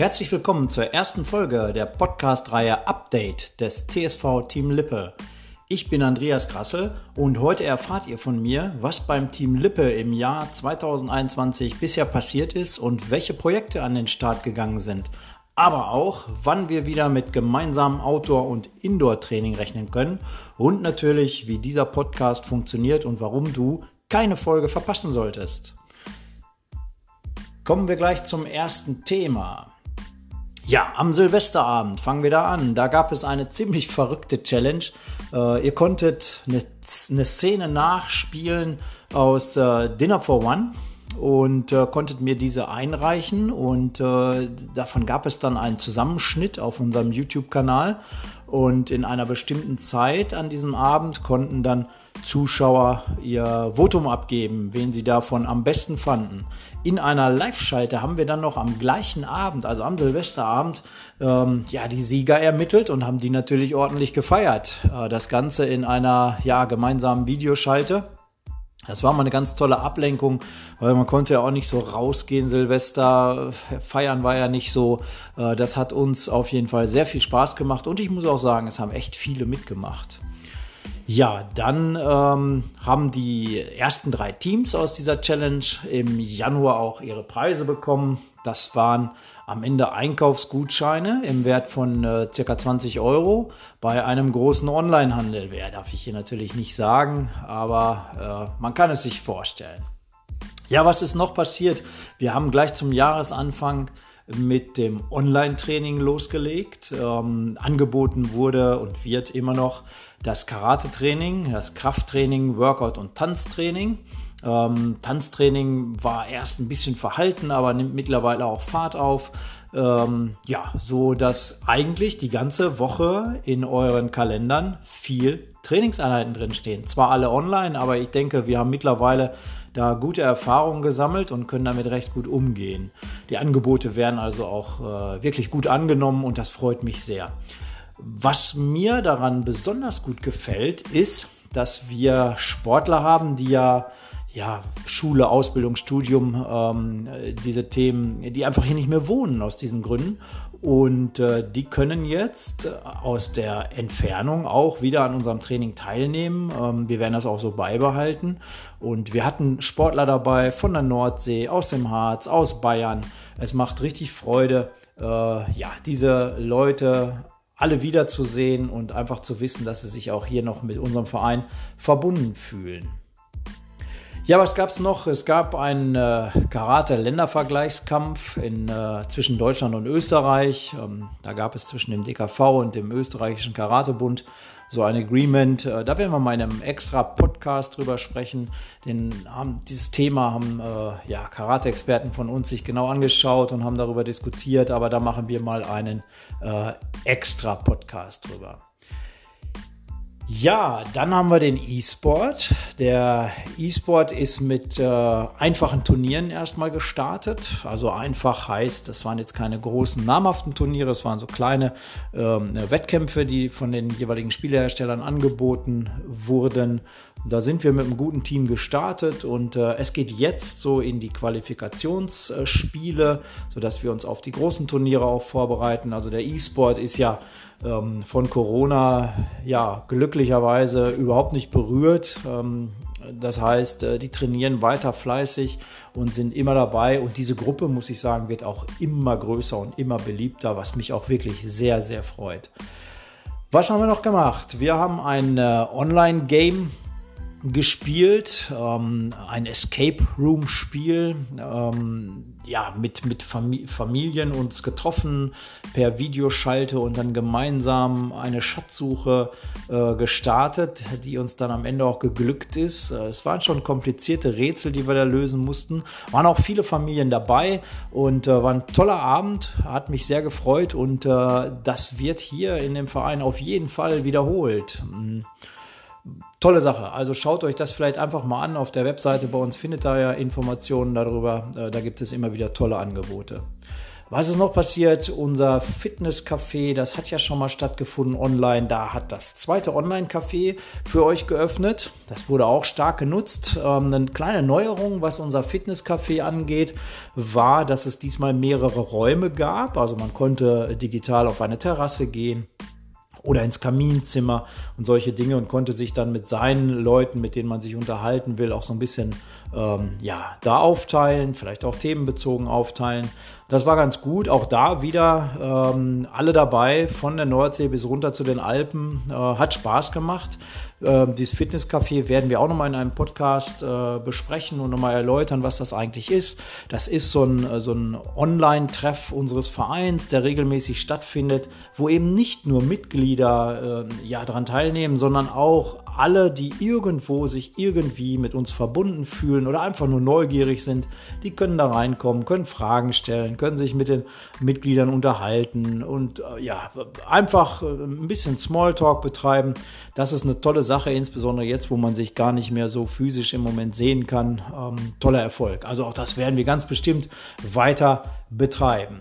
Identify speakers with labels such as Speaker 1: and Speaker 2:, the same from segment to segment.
Speaker 1: Herzlich willkommen zur ersten Folge der Podcast-Reihe Update des TSV Team Lippe. Ich bin Andreas Grassel und heute erfahrt ihr von mir, was beim Team Lippe im Jahr 2021 bisher passiert ist und welche Projekte an den Start gegangen sind. Aber auch, wann wir wieder mit gemeinsamen Outdoor- und Indoor-Training rechnen können und natürlich, wie dieser Podcast funktioniert und warum du keine Folge verpassen solltest. Kommen wir gleich zum ersten Thema. Ja, am Silvesterabend fangen wir da an. Da gab es eine ziemlich verrückte Challenge. Äh, ihr konntet eine, eine, Szene nachspielen aus äh, Dinner for One und äh, konntet mir diese einreichen und äh, davon gab es dann einen Zusammenschnitt auf unserem YouTube-Kanal und in einer bestimmten Zeit an diesem Abend konnten dann Zuschauer ihr Votum abgeben, wen sie davon am besten fanden. In einer Live-Schalte haben wir dann noch am gleichen Abend, also am Silvesterabend, ähm, ja, die Sieger ermittelt und haben die natürlich ordentlich gefeiert. Äh, das Ganze in einer ja, gemeinsamen Videoschalte. Das war mal eine ganz tolle Ablenkung, weil man konnte ja auch nicht so rausgehen. Silvester feiern war ja nicht so. Äh, das hat uns auf jeden Fall sehr viel Spaß gemacht und ich muss auch sagen, es haben echt viele mitgemacht. Ja, dann ähm, haben die ersten drei Teams aus dieser Challenge im Januar auch ihre Preise bekommen. Das waren am Ende Einkaufsgutscheine im Wert von äh, circa 20 Euro bei einem großen Onlinehandel. Wer darf ich hier natürlich nicht sagen, aber äh, man kann es sich vorstellen. Ja, was ist noch passiert? Wir haben gleich zum Jahresanfang mit dem Online-Training losgelegt. Ähm, angeboten wurde und wird immer noch das Karate-Training, das Krafttraining, Workout und Tanztraining. Ähm, Tanztraining war erst ein bisschen verhalten, aber nimmt mittlerweile auch Fahrt auf. Ähm, ja, so dass eigentlich die ganze Woche in euren Kalendern viel Trainingseinheiten drinstehen. Zwar alle online, aber ich denke, wir haben mittlerweile da gute Erfahrungen gesammelt und können damit recht gut umgehen. Die Angebote werden also auch äh, wirklich gut angenommen und das freut mich sehr. Was mir daran besonders gut gefällt, ist, dass wir Sportler haben, die ja ja, Schule, Ausbildung, Studium, ähm, diese Themen, die einfach hier nicht mehr wohnen aus diesen Gründen. Und äh, die können jetzt aus der Entfernung auch wieder an unserem Training teilnehmen. Ähm, wir werden das auch so beibehalten. Und wir hatten Sportler dabei von der Nordsee, aus dem Harz, aus Bayern. Es macht richtig Freude, äh, ja, diese Leute alle wiederzusehen und einfach zu wissen, dass sie sich auch hier noch mit unserem Verein verbunden fühlen. Ja, was gab es noch? Es gab einen äh, Karate-Ländervergleichskampf äh, zwischen Deutschland und Österreich. Ähm, da gab es zwischen dem DKV und dem österreichischen Karatebund so ein Agreement. Äh, da werden wir mal in einem extra Podcast drüber sprechen. Den, haben, dieses Thema haben äh, ja, Karate-Experten von uns sich genau angeschaut und haben darüber diskutiert, aber da machen wir mal einen äh, extra Podcast drüber. Ja, dann haben wir den E-Sport. Der E-Sport ist mit äh, einfachen Turnieren erstmal gestartet. Also einfach heißt, das waren jetzt keine großen namhaften Turniere, es waren so kleine ähm, Wettkämpfe, die von den jeweiligen Spieleherstellern angeboten wurden. Da sind wir mit einem guten Team gestartet und äh, es geht jetzt so in die Qualifikationsspiele, sodass wir uns auf die großen Turniere auch vorbereiten. Also der E-Sport ist ja ähm, von Corona ja glücklicherweise überhaupt nicht berührt. Ähm, das heißt, äh, die trainieren weiter fleißig und sind immer dabei. Und diese Gruppe, muss ich sagen, wird auch immer größer und immer beliebter, was mich auch wirklich sehr, sehr freut. Was haben wir noch gemacht? Wir haben ein äh, Online-Game gespielt, ähm, ein Escape Room Spiel, ähm, ja, mit, mit Fam Familien uns getroffen per Videoschalte und dann gemeinsam eine Schatzsuche äh, gestartet, die uns dann am Ende auch geglückt ist. Äh, es waren schon komplizierte Rätsel, die wir da lösen mussten. Waren auch viele Familien dabei und äh, war ein toller Abend, hat mich sehr gefreut und äh, das wird hier in dem Verein auf jeden Fall wiederholt. Tolle Sache. Also schaut euch das vielleicht einfach mal an auf der Webseite. Bei uns findet ihr ja Informationen darüber. Äh, da gibt es immer wieder tolle Angebote. Was ist noch passiert? Unser Fitnesscafé, das hat ja schon mal stattgefunden online. Da hat das zweite Online-Café für euch geöffnet. Das wurde auch stark genutzt. Ähm, eine kleine Neuerung, was unser Fitnesscafé angeht, war, dass es diesmal mehrere Räume gab. Also man konnte digital auf eine Terrasse gehen oder ins Kaminzimmer und solche Dinge und konnte sich dann mit seinen Leuten, mit denen man sich unterhalten will, auch so ein bisschen ähm, ja, da aufteilen, vielleicht auch themenbezogen aufteilen. Das war ganz gut. Auch da wieder ähm, alle dabei, von der Nordsee bis runter zu den Alpen. Äh, hat Spaß gemacht. Äh, dieses Fitnesscafé werden wir auch nochmal in einem Podcast äh, besprechen und nochmal erläutern, was das eigentlich ist. Das ist so ein, äh, so ein Online-Treff unseres Vereins, der regelmäßig stattfindet, wo eben nicht nur Mitglieder äh, ja, daran teilnehmen, sondern auch alle, die irgendwo sich irgendwie mit uns verbunden fühlen oder einfach nur neugierig sind, die können da reinkommen, können Fragen stellen, können sich mit den Mitgliedern unterhalten und äh, ja, einfach äh, ein bisschen Smalltalk betreiben. Das ist eine tolle Sache, insbesondere jetzt, wo man sich gar nicht mehr so physisch im Moment sehen kann. Ähm, toller Erfolg. Also auch das werden wir ganz bestimmt weiter betreiben.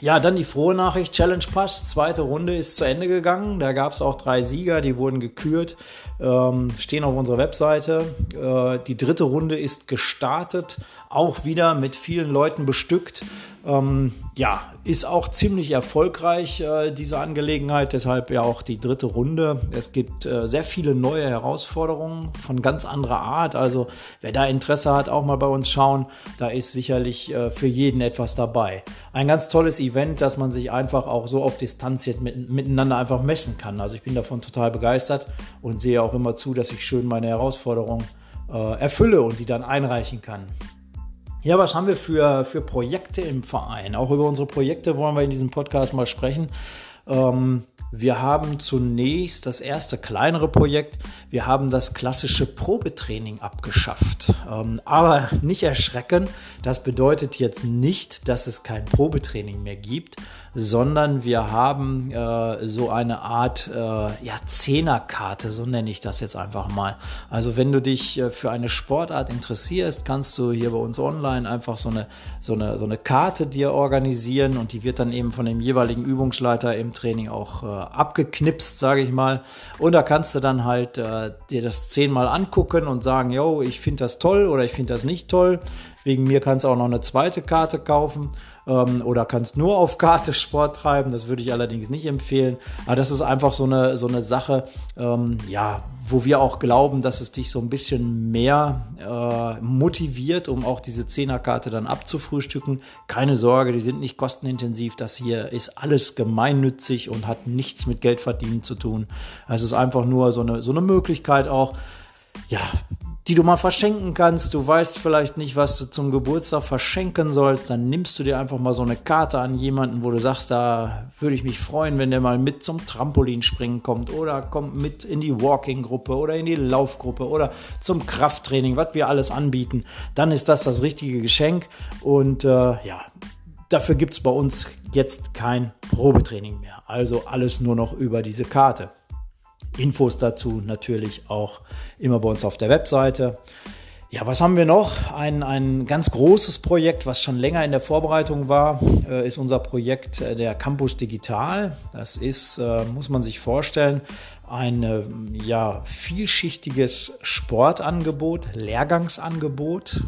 Speaker 1: Ja, dann die frohe Nachricht, Challenge Pass, zweite Runde ist zu Ende gegangen. Da gab es auch drei Sieger, die wurden gekürt, ähm, stehen auf unserer Webseite. Äh, die dritte Runde ist gestartet, auch wieder mit vielen Leuten bestückt. Ähm, ja, ist auch ziemlich erfolgreich, äh, diese Angelegenheit, deshalb ja auch die dritte Runde. Es gibt äh, sehr viele neue Herausforderungen von ganz anderer Art. Also wer da Interesse hat, auch mal bei uns schauen. Da ist sicherlich äh, für jeden etwas dabei. Ein ganz tolles Event, dass man sich einfach auch so auf Distanz jetzt mit, miteinander einfach messen kann. Also ich bin davon total begeistert und sehe auch immer zu, dass ich schön meine Herausforderungen äh, erfülle und die dann einreichen kann. Ja, was haben wir für, für Projekte im Verein? Auch über unsere Projekte wollen wir in diesem Podcast mal sprechen. Ähm, wir haben zunächst das erste kleinere Projekt. Wir haben das klassische Probetraining abgeschafft. Ähm, aber nicht erschrecken, das bedeutet jetzt nicht, dass es kein Probetraining mehr gibt, sondern wir haben äh, so eine Art äh, ja, Zehnerkarte, so nenne ich das jetzt einfach mal. Also wenn du dich äh, für eine Sportart interessierst, kannst du hier bei uns online einfach so eine, so, eine, so eine Karte dir organisieren und die wird dann eben von dem jeweiligen Übungsleiter im Training auch äh, abgeknipst, sage ich mal. Und da kannst du dann halt äh, dir das zehnmal angucken und sagen, yo, ich finde das toll oder ich finde das nicht toll. Wegen mir kannst du auch noch eine zweite Karte kaufen ähm, oder kannst nur auf Karte Sport treiben. Das würde ich allerdings nicht empfehlen. Aber das ist einfach so eine, so eine Sache, ähm, ja, wo wir auch glauben, dass es dich so ein bisschen mehr äh, motiviert, um auch diese Zehnerkarte dann abzufrühstücken. Keine Sorge, die sind nicht kostenintensiv. Das hier ist alles gemeinnützig und hat nichts mit Geldverdienen zu tun. Es ist einfach nur so eine, so eine Möglichkeit auch, ja, die du mal verschenken kannst. Du weißt vielleicht nicht, was du zum Geburtstag verschenken sollst. Dann nimmst du dir einfach mal so eine Karte an jemanden, wo du sagst, da würde ich mich freuen, wenn der mal mit zum Trampolinspringen kommt oder kommt mit in die Walking-Gruppe oder in die Laufgruppe oder zum Krafttraining, was wir alles anbieten. Dann ist das das richtige Geschenk. Und äh, ja, dafür gibt es bei uns jetzt kein Probetraining mehr. Also alles nur noch über diese Karte. Infos dazu natürlich auch immer bei uns auf der Webseite. Ja, was haben wir noch? Ein, ein ganz großes Projekt, was schon länger in der Vorbereitung war, äh, ist unser Projekt äh, der Campus Digital. Das ist, äh, muss man sich vorstellen, ein ja, vielschichtiges Sportangebot, Lehrgangsangebot.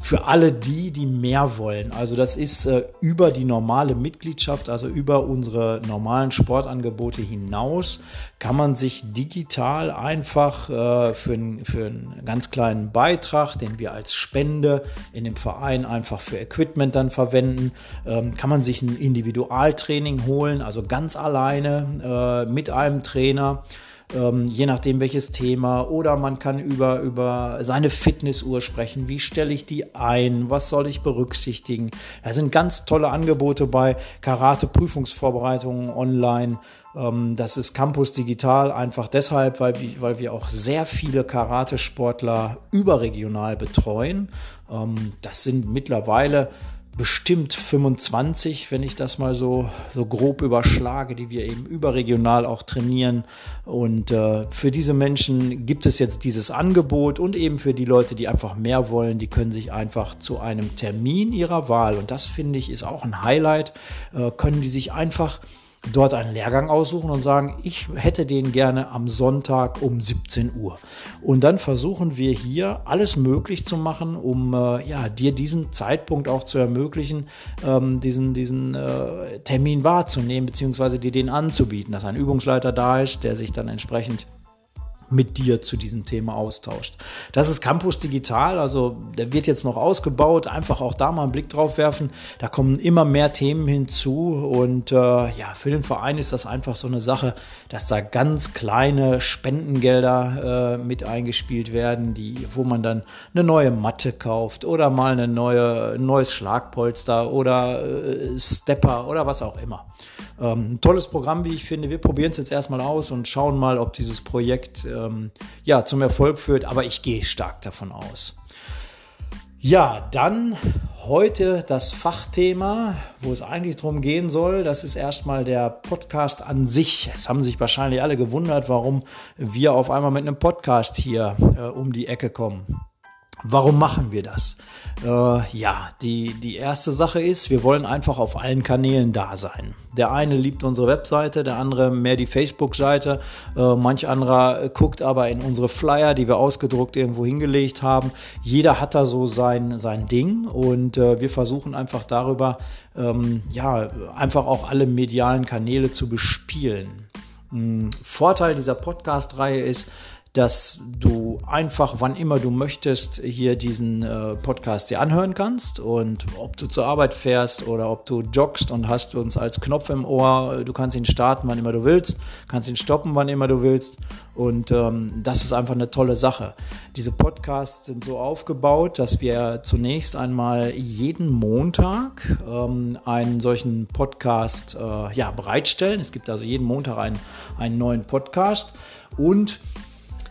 Speaker 1: Für alle die, die mehr wollen. Also das ist äh, über die normale Mitgliedschaft, also über unsere normalen Sportangebote hinaus, kann man sich digital einfach äh, für, für einen ganz kleinen Beitrag, den wir als Spende in dem Verein einfach für Equipment dann verwenden, ähm, kann man sich ein Individualtraining holen, also ganz alleine äh, mit einem Trainer ähm, je nachdem welches Thema. Oder man kann über, über seine Fitnessuhr sprechen. Wie stelle ich die ein? Was soll ich berücksichtigen? Da sind ganz tolle Angebote bei Karate-Prüfungsvorbereitungen online. Ähm, das ist Campus Digital einfach deshalb, weil, weil wir auch sehr viele Karate-Sportler überregional betreuen. Ähm, das sind mittlerweile bestimmt 25, wenn ich das mal so, so grob überschlage, die wir eben überregional auch trainieren. Und äh, für diese Menschen gibt es jetzt dieses Angebot und eben für die Leute, die einfach mehr wollen, die können sich einfach zu einem Termin ihrer Wahl, und das finde ich ist auch ein Highlight, äh, können die sich einfach dort einen Lehrgang aussuchen und sagen, ich hätte den gerne am Sonntag um 17 Uhr. Und dann versuchen wir hier alles möglich zu machen, um äh, ja, dir diesen Zeitpunkt auch zu ermöglichen, ähm, diesen, diesen äh, Termin wahrzunehmen, beziehungsweise dir den anzubieten, dass ein Übungsleiter da ist, der sich dann entsprechend mit dir zu diesem Thema austauscht. Das ist Campus Digital, also der wird jetzt noch ausgebaut, einfach auch da mal einen Blick drauf werfen. Da kommen immer mehr Themen hinzu und äh, ja, für den Verein ist das einfach so eine Sache, dass da ganz kleine Spendengelder äh, mit eingespielt werden, die, wo man dann eine neue Matte kauft oder mal eine neue, ein neues Schlagpolster oder äh, Stepper oder was auch immer. Ähm, ein tolles Programm, wie ich finde. Wir probieren es jetzt erstmal aus und schauen mal, ob dieses Projekt ähm, ja, zum Erfolg führt. Aber ich gehe stark davon aus. Ja, dann heute das Fachthema, wo es eigentlich darum gehen soll. Das ist erstmal der Podcast an sich. Es haben sich wahrscheinlich alle gewundert, warum wir auf einmal mit einem Podcast hier äh, um die Ecke kommen. Warum machen wir das? Äh, ja, die, die erste Sache ist, wir wollen einfach auf allen Kanälen da sein. Der eine liebt unsere Webseite, der andere mehr die Facebook-Seite, äh, manch anderer guckt aber in unsere Flyer, die wir ausgedruckt irgendwo hingelegt haben. Jeder hat da so sein, sein Ding und äh, wir versuchen einfach darüber, ähm, ja, einfach auch alle medialen Kanäle zu bespielen. Ein Vorteil dieser Podcast-Reihe ist, dass du einfach, wann immer du möchtest, hier diesen äh, Podcast dir anhören kannst. Und ob du zur Arbeit fährst oder ob du joggst und hast uns als Knopf im Ohr, du kannst ihn starten, wann immer du willst, kannst ihn stoppen, wann immer du willst. Und ähm, das ist einfach eine tolle Sache. Diese Podcasts sind so aufgebaut, dass wir zunächst einmal jeden Montag ähm, einen solchen Podcast äh, ja, bereitstellen. Es gibt also jeden Montag einen, einen neuen Podcast. Und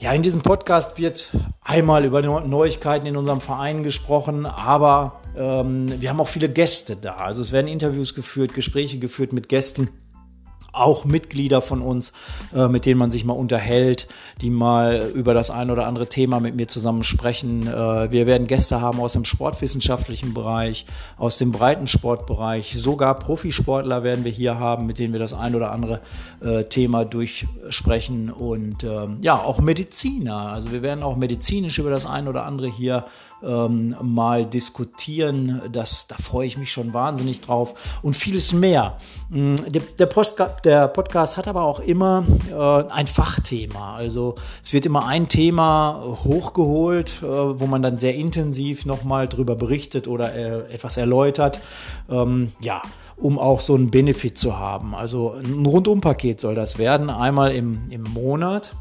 Speaker 1: ja, in diesem Podcast wird einmal über Neuigkeiten in unserem Verein gesprochen, aber ähm, wir haben auch viele Gäste da. Also es werden Interviews geführt, Gespräche geführt mit Gästen auch Mitglieder von uns, äh, mit denen man sich mal unterhält, die mal über das ein oder andere Thema mit mir zusammen sprechen. Äh, wir werden Gäste haben aus dem sportwissenschaftlichen Bereich, aus dem Breitensportbereich, sogar Profisportler werden wir hier haben, mit denen wir das ein oder andere äh, Thema durchsprechen und ähm, ja, auch Mediziner. Also wir werden auch medizinisch über das ein oder andere hier ähm, mal diskutieren. Das, da freue ich mich schon wahnsinnig drauf und vieles mehr. Mm, der, der, Postka der Podcast hat aber auch immer äh, ein Fachthema. Also es wird immer ein Thema hochgeholt, äh, wo man dann sehr intensiv nochmal drüber berichtet oder äh, etwas erläutert. Ähm, ja um auch so einen Benefit zu haben. Also ein Rundumpaket soll das werden, einmal im, im Monat.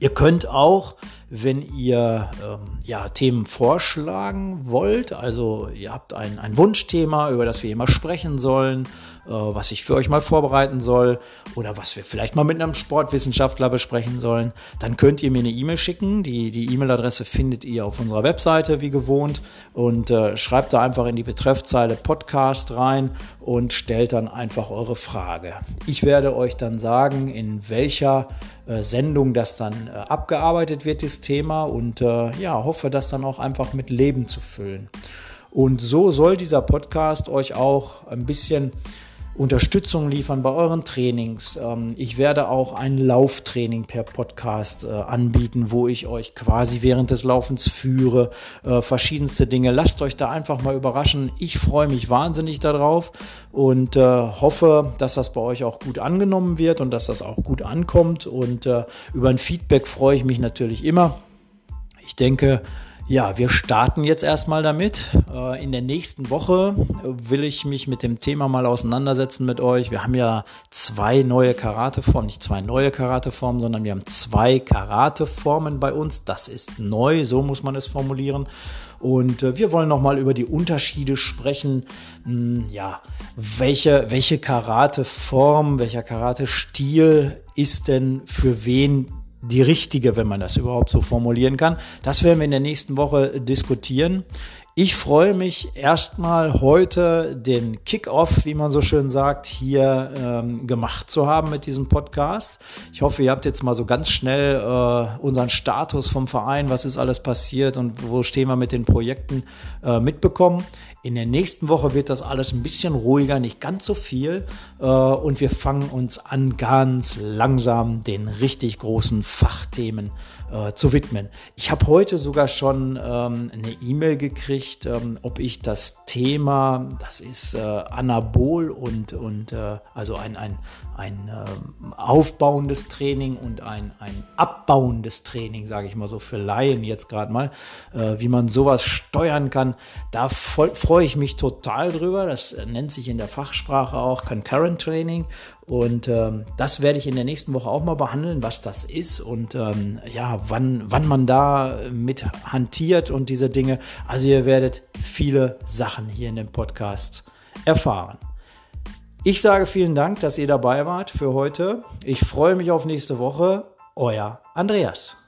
Speaker 1: Ihr könnt auch wenn ihr ähm, ja, Themen vorschlagen wollt, also ihr habt ein, ein Wunschthema, über das wir immer sprechen sollen, was ich für euch mal vorbereiten soll oder was wir vielleicht mal mit einem Sportwissenschaftler besprechen sollen, dann könnt ihr mir eine E-Mail schicken. Die, die E-Mail-Adresse findet ihr auf unserer Webseite wie gewohnt und äh, schreibt da einfach in die Betreffzeile Podcast rein und stellt dann einfach eure Frage. Ich werde euch dann sagen, in welcher äh, Sendung das dann äh, abgearbeitet wird, das Thema und äh, ja, hoffe, das dann auch einfach mit Leben zu füllen. Und so soll dieser Podcast euch auch ein bisschen Unterstützung liefern bei euren Trainings. Ähm, ich werde auch ein Lauftraining per Podcast äh, anbieten, wo ich euch quasi während des Laufens führe, äh, verschiedenste Dinge. Lasst euch da einfach mal überraschen. Ich freue mich wahnsinnig darauf und äh, hoffe, dass das bei euch auch gut angenommen wird und dass das auch gut ankommt. Und über ein Feedback freue ich mich natürlich immer. Ich denke, ja, wir starten jetzt erstmal damit. Äh, in der nächsten Woche will ich mich mit dem Thema mal auseinandersetzen mit euch. Wir haben ja zwei neue Karateformen, nicht zwei neue Karateformen, sondern wir haben zwei Karateformen bei uns. Das ist neu, so muss man es formulieren. Und äh, wir wollen nochmal über die Unterschiede sprechen. Hm, ja, welche, welche Karateform, welcher Karate-Stil ist denn für wen die richtige, wenn man das überhaupt so formulieren kann. Das werden wir in der nächsten Woche diskutieren. Ich freue mich erstmal heute den Kickoff, wie man so schön sagt, hier ähm, gemacht zu haben mit diesem Podcast. Ich hoffe, ihr habt jetzt mal so ganz schnell äh, unseren Status vom Verein, was ist alles passiert und wo stehen wir mit den Projekten äh, mitbekommen. In der nächsten Woche wird das alles ein bisschen ruhiger, nicht ganz so viel. Äh, und wir fangen uns an, ganz langsam den richtig großen Fachthemen äh, zu widmen. Ich habe heute sogar schon ähm, eine E-Mail gekriegt, ähm, ob ich das Thema, das ist äh, Anabol und, und also ein, ein, ein ähm, aufbauendes Training und ein, ein abbauendes Training, sage ich mal so für Laien jetzt gerade mal, wie man sowas steuern kann. Da freue ich mich total drüber. Das nennt sich in der Fachsprache auch Concurrent Training. Und ähm, das werde ich in der nächsten Woche auch mal behandeln, was das ist und ähm, ja, wann, wann man da mit hantiert und diese Dinge. Also ihr werdet viele Sachen hier in dem Podcast erfahren. Ich sage vielen Dank, dass ihr dabei wart für heute. Ich freue mich auf nächste Woche. Euer Andreas.